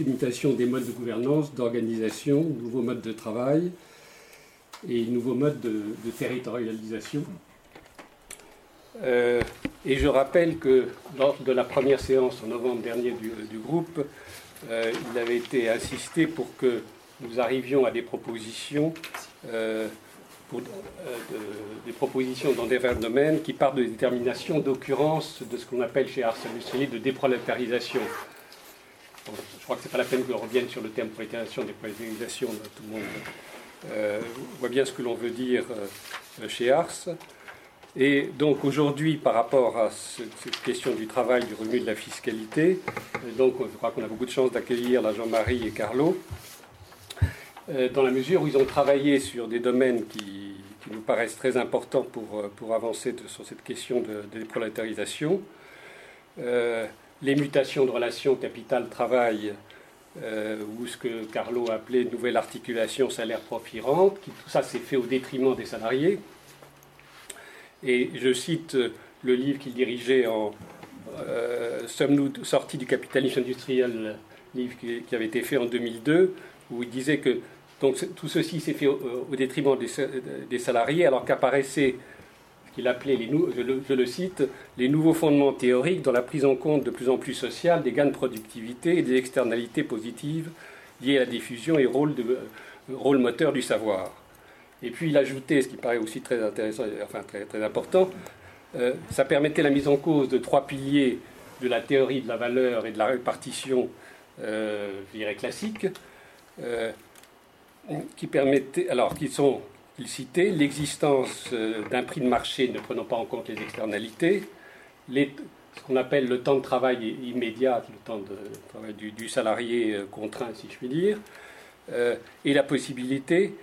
limitation des modes de gouvernance, d'organisation, nouveaux modes de travail et nouveaux modes de, territorialisation. Euh, et je rappelle que lors de la première séance en novembre dernier du, groupe, euh, il avait été insisté pour que nous arrivions à des propositions, euh, des propositions dans divers domaines qui partent de détermination d'occurrence de ce qu'on appelle chez Industriel de déprolétarisation crois que ce n'est pas la peine que l'on revienne sur le terme prolétarisation, déprolétarisation, tout le monde euh, voit bien ce que l'on veut dire euh, chez Ars. Et donc aujourd'hui, par rapport à cette question du travail, du revenu de la fiscalité, euh, donc je crois qu'on a beaucoup de chance d'accueillir Jean-Marie et Carlo, dans la mesure où ils ont travaillé sur des domaines qui, nous paraissent très importants pour, pour avancer sur cette question de déprolétarisation les mutations de relations capital-travail, euh, ou ce que Carlo a appelé nouvelle articulation salaire-profit-rente, tout ça s'est fait au détriment des salariés. Et je cite le livre qu'il dirigeait en euh, Sommes-nous sortis du capitalisme industriel, livre qui, avait été fait en 2002, où il disait que donc, tout ceci s'est fait au, détriment des salariés, alors qu'apparaissait il appelait, les, je, le, cite, les nouveaux fondements théoriques dans la prise en compte de plus en plus sociale des gains de productivité et des externalités positives liées à la diffusion et rôle, de, euh, rôle moteur du savoir. Et puis il ajoutait, ce qui paraît aussi très intéressant, enfin très, très important, euh, ça permettait la mise en cause de trois piliers de la théorie de la valeur et de la répartition, euh, je dirais classique, qui permettaient, alors qui sont citait l'existence euh, d'un prix de marché ne prenant pas en compte les externalités, ce qu'on appelle le temps de travail immédiat, le temps de travail du, salarié euh, contraint, si je puis dire, euh, et la possibilité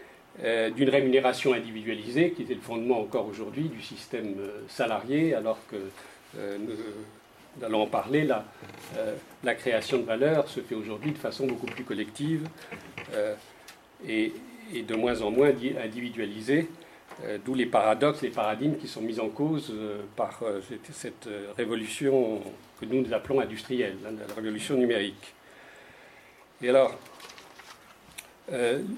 d'une rémunération individualisée, qui est le fondement encore aujourd'hui du système salarié, alors que nous allons en parler, la, la création de valeur se fait aujourd'hui de façon beaucoup plus collective. et, et de moins en moins individualisé, euh, d'où les paradoxes, les paradigmes qui sont mis en cause euh, par euh, cette révolution que nous, nous appelons industrielle, hein, la révolution numérique. Et alors,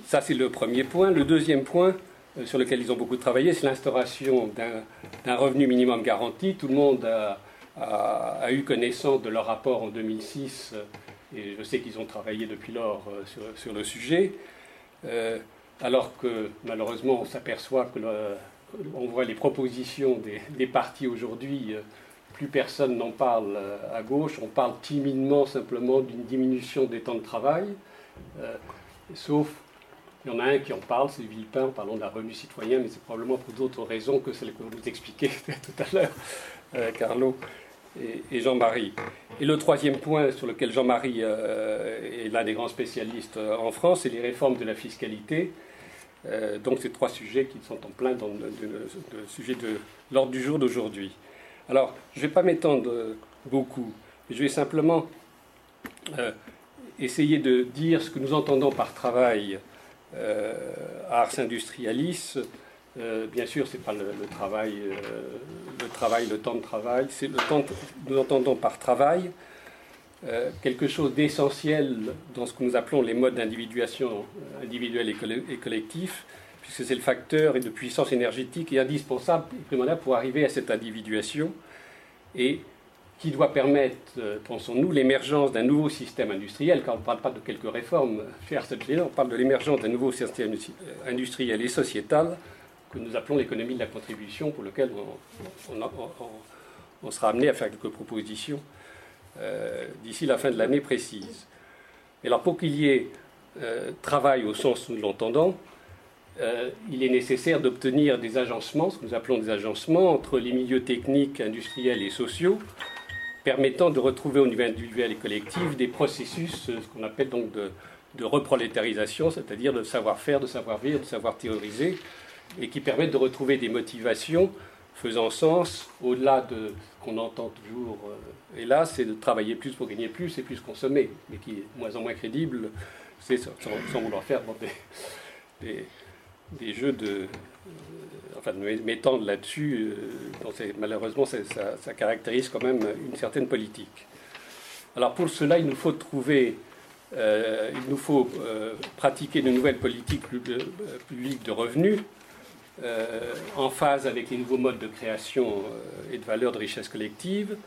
ça c'est le premier point. Le deuxième point sur lequel ils ont beaucoup travaillé, c'est l'instauration d'un revenu minimum garanti. Tout le monde a, eu connaissance de leur rapport en 2006, et je sais qu'ils ont travaillé depuis lors sur, le sujet alors que malheureusement on s'aperçoit que on voit les propositions des, partis aujourd'hui, euh, plus personne n'en parle euh, à gauche, on parle timidement simplement d'une diminution des temps de travail, euh, sauf il y en a un qui en parle, c'est Villepin, en parlant d'un revenu citoyen, mais c'est probablement pour d'autres raisons que celles que vous expliquez tout à l'heure, Carlo et, Jean-Marie. Et le troisième point sur lequel Jean-Marie est l'un des grands spécialistes en France, c'est les réformes de la fiscalité. Euh, donc ces trois sujets qui sont en plein dans le, sujet de l'ordre du jour d'aujourd'hui. Alors, je ne vais pas m'étendre beaucoup, je vais simplement euh, essayer de dire ce que nous entendons par travail euh, à Ars Industrialis. bien sûr, ce n'est pas le, travail, le travail, le temps de travail, c'est le temps que nous entendons par travail euh, quelque chose d'essentiel dans ce que nous appelons les modes d'individuation euh, individuelle et, collectif, puisque c'est le facteur de puissance énergétique indispensable pour arriver à cette individuation et qui doit permettre, euh, pensons-nous, l'émergence d'un nouveau système industriel, car on ne parle pas de quelques réformes chez on parle de l'émergence d'un nouveau système industriel et sociétal que nous appelons l'économie de la contribution, pour lequel on sera amené à faire quelques propositions d'ici la fin de l'année précise. Et alors pour qu'il y ait euh, travail au sens où nous l'entendons, euh, il est nécessaire d'obtenir des agencements, ce que nous appelons des agencements, entre les milieux techniques, industriels et sociaux, permettant de retrouver au niveau individuel et collectif des processus, ce qu'on appelle donc de, de reprolétarisation, c'est-à-dire de savoir-faire, de savoir-vivre, de savoir théoriser, et qui permettent de retrouver des motivations faisant sens, au-delà de ce qu'on entend toujours, euh, là, c'est de travailler plus pour gagner plus et plus consommer, mais qui est de moins en moins crédible, c'est sans, vouloir faire des, des, jeux de. Euh, enfin, de m'étendre là-dessus, euh, malheureusement, ça, caractérise quand même une certaine politique. Alors pour cela, il nous faut trouver il nous faut pratiquer de nouvelles politiques publiques de revenus en phase avec les nouveaux modes de création et de valeur de richesse collective.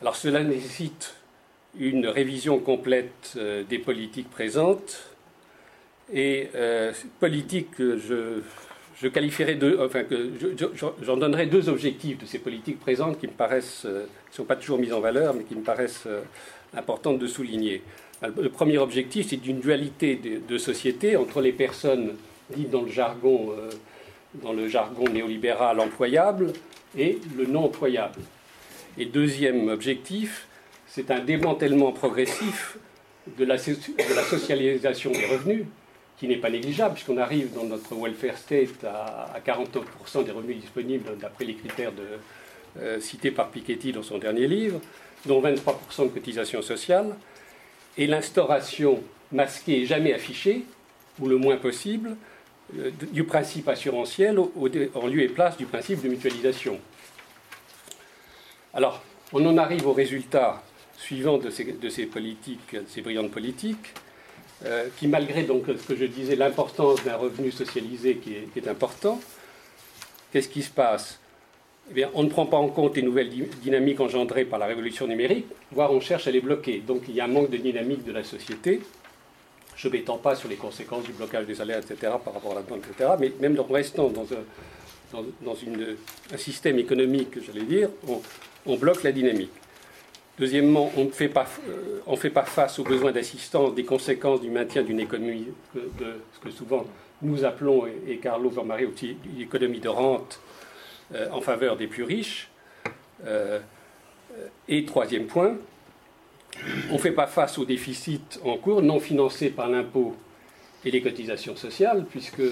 Alors cela nécessite une révision complète des politiques présentes et politiques que je je qualifierais deux, enfin que j'en donnerai deux objectifs de ces politiques présentes qui me paraissent, ne euh, sont pas toujours mises en valeur, mais qui me paraissent euh, importantes de souligner. Le premier objectif, c'est d'une dualité de, société entre les personnes dites dans le jargon, euh, dans le jargon néolibéral employable et le non employable. Et deuxième objectif, c'est un démantèlement progressif de la, socialisation des revenus, qui n'est pas négligeable, puisqu'on arrive dans notre welfare state à, 49% des revenus disponibles d'après les critères euh, cités par Piketty dans son dernier livre, dont 23% de cotisations sociales, et l'instauration masquée et jamais affichée, ou le moins possible, du principe assurantiel en lieu et place du principe de mutualisation. Alors, on en arrive au résultat suivant de ces, politiques, de ces brillantes politiques, euh, qui, malgré donc ce que je disais, l'importance d'un revenu socialisé qui est, important, qu'est-ce qui se passe? Eh bien, On ne prend pas en compte les nouvelles dynamiques engendrées par la révolution numérique, voire on cherche à les bloquer. Donc il y a un manque de dynamique de la société. Je ne m'étends pas sur les conséquences du blocage des salaires, etc., par rapport à la demande, etc., mais même en restant dans un, système économique, j'allais dire, on bloque la dynamique. Deuxièmement, on ne fait pas, euh, fait pas face aux besoins d'assistance des conséquences du maintien d'une économie de, ce que souvent nous appelons, et, Carlo Jean-Marie aussi, une économie de rente euh, en faveur des plus riches. Euh, et troisième point, on ne fait pas face aux déficits en cours non financés par l'impôt et les cotisations sociales, puisque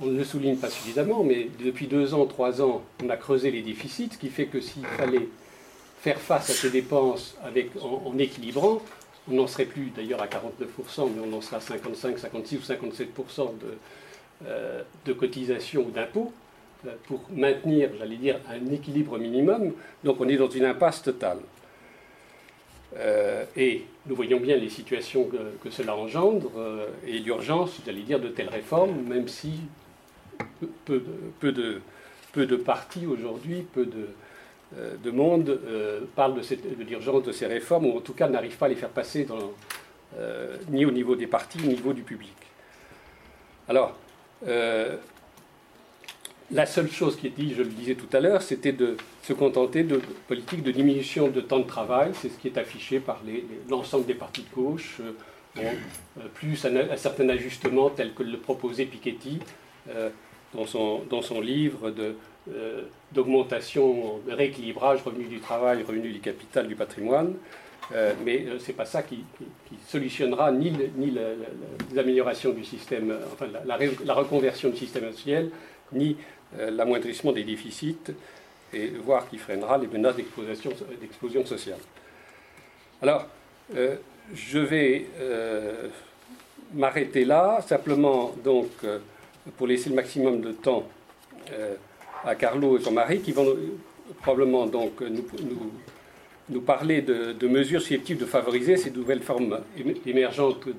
on ne le souligne pas suffisamment, mais depuis deux ans, trois ans, on a creusé les déficits, ce qui fait que s'il fallait faire face à ces dépenses en, équilibrant. On n'en serait plus d'ailleurs à 49%, mais on en sera à 55, 56 ou 57% de, euh, de cotisation ou d'impôts euh, pour maintenir, j'allais dire, un équilibre minimum. Donc on est dans une impasse totale. Euh, et nous voyons bien les situations que, cela engendre et l'urgence, j'allais dire, de telles réformes, même si peu, de, peu de partis aujourd'hui, peu de, euh, de monde euh, parle de, l'urgence de ces réformes, ou en tout cas n'arrive pas à les faire passer euh, ni au niveau des partis, ni au niveau du public. Alors, la seule chose qui est dit, je le disais tout à l'heure, c'était de se contenter de politiques de diminution de temps de travail, c'est ce qui est affiché par l'ensemble des partis de gauche, plus un, certain ajustement tel que le proposait Piketty dans, son, dans son livre euh, d'augmentation, de rééquilibrage, revenu du travail, revenu du capital, du patrimoine. Euh, mais euh, ce n'est pas ça qui, solutionnera ni, ni du système, enfin la, reconversion du système industriel, ni l'amoindrissement des déficits, et voire qui freinera les menaces d'explosion sociale. Alors, je vais m'arrêter là, simplement donc pour laisser le maximum de temps à Carlo et son mari, qui vont probablement donc nous, parler de, mesures susceptibles de favoriser ces nouvelles formes émergentes que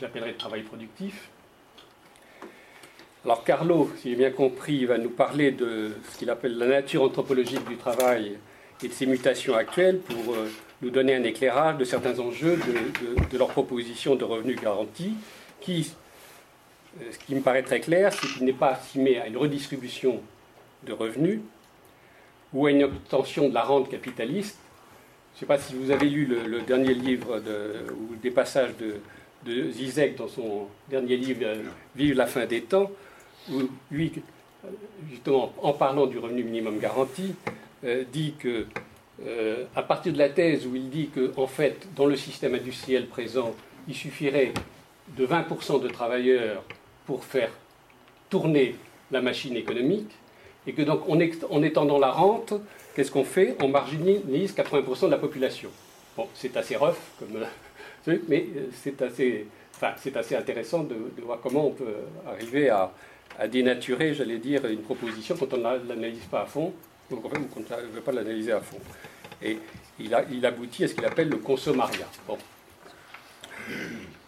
j'appellerais de travail productif. Alors Carlo, si j'ai bien compris, va nous parler de ce qu'il appelle la nature anthropologique du travail et de ses mutations actuelles pour euh, nous donner un éclairage de certains enjeux de, leur proposition de revenus garantis, qui, euh, ce qui me paraît très clair, c'est qu'il n'est pas estimé à une redistribution de revenus ou à une obtention de la rente capitaliste. Je ne sais pas si vous avez lu le, dernier livre ou des passages de, Zizek dans son dernier livre euh, Vive la fin des temps, lui, justement, en parlant du revenu minimum garanti, euh, dit que, euh, à partir de la thèse où il dit que, en fait, dans le système industriel présent, il suffirait de 20% de travailleurs pour faire tourner la machine économique, et que donc, en étendant la rente, qu'est-ce qu'on fait? On marginalise 80% de la population. Bon, c'est assez rough, euh, mais c'est assez, enfin, assez intéressant de, voir comment on peut arriver à, dénaturer, j'allais dire, une proposition quand on ne l'analyse pas à fond, en fait, on ne veut pas l'analyser à fond. Et il, aboutit à ce qu'il appelle le consommariat.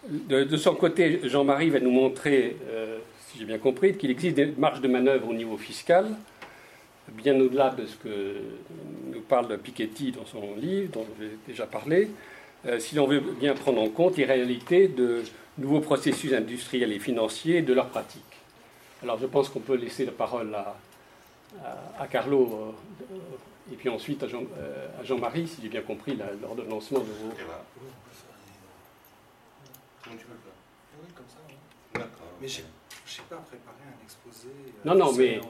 De, son côté, Jean-Marie va nous montrer, euh, si j'ai bien compris, qu'il existe des marges de manœuvre au niveau fiscal, bien au-delà de ce que nous parle Piketty dans son livre, dont j'ai déjà parlé, euh, si l'on veut bien prendre en compte les réalités de nouveaux processus industriels et financiers et de leurs pratiques. Alors je pense qu'on peut laisser la parole à, à, Carlo euh, et puis ensuite à, Jean, à Jean-Marie, si j'ai bien compris l'ordonnancement de vos... Comment tu veux faire? Oui, comme ça. D'accord. Mais je n'ai pas préparé un exposé. Euh, non, non, mais.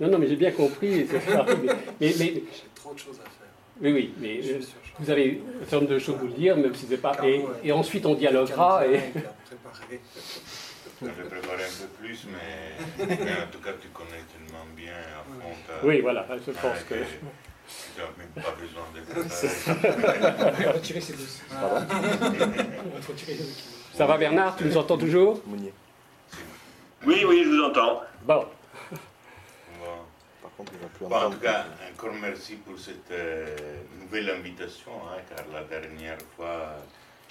Non, non, mais j'ai bien compris. mais, mais, J'ai trop de choses à faire. Oui, oui, mais euh, vous avez un certain nombre de choses à vous dire, même si c'est pas. Et, et, ensuite, on dialoguera. Et... Je vais préparer un peu plus, mais, mais, en tout cas, tu connais tellement bien à fond. Ta... Oui, voilà, je pense que. Tu n'as même pas besoin de On va retirer ces deux. Ça va Bernard, tu nous entends toujours Oui, oui, je vous entends. Bon. Par contre, il va plus bon, en tout cas, encore merci pour cette euh, nouvelle invitation, hein, car la dernière fois,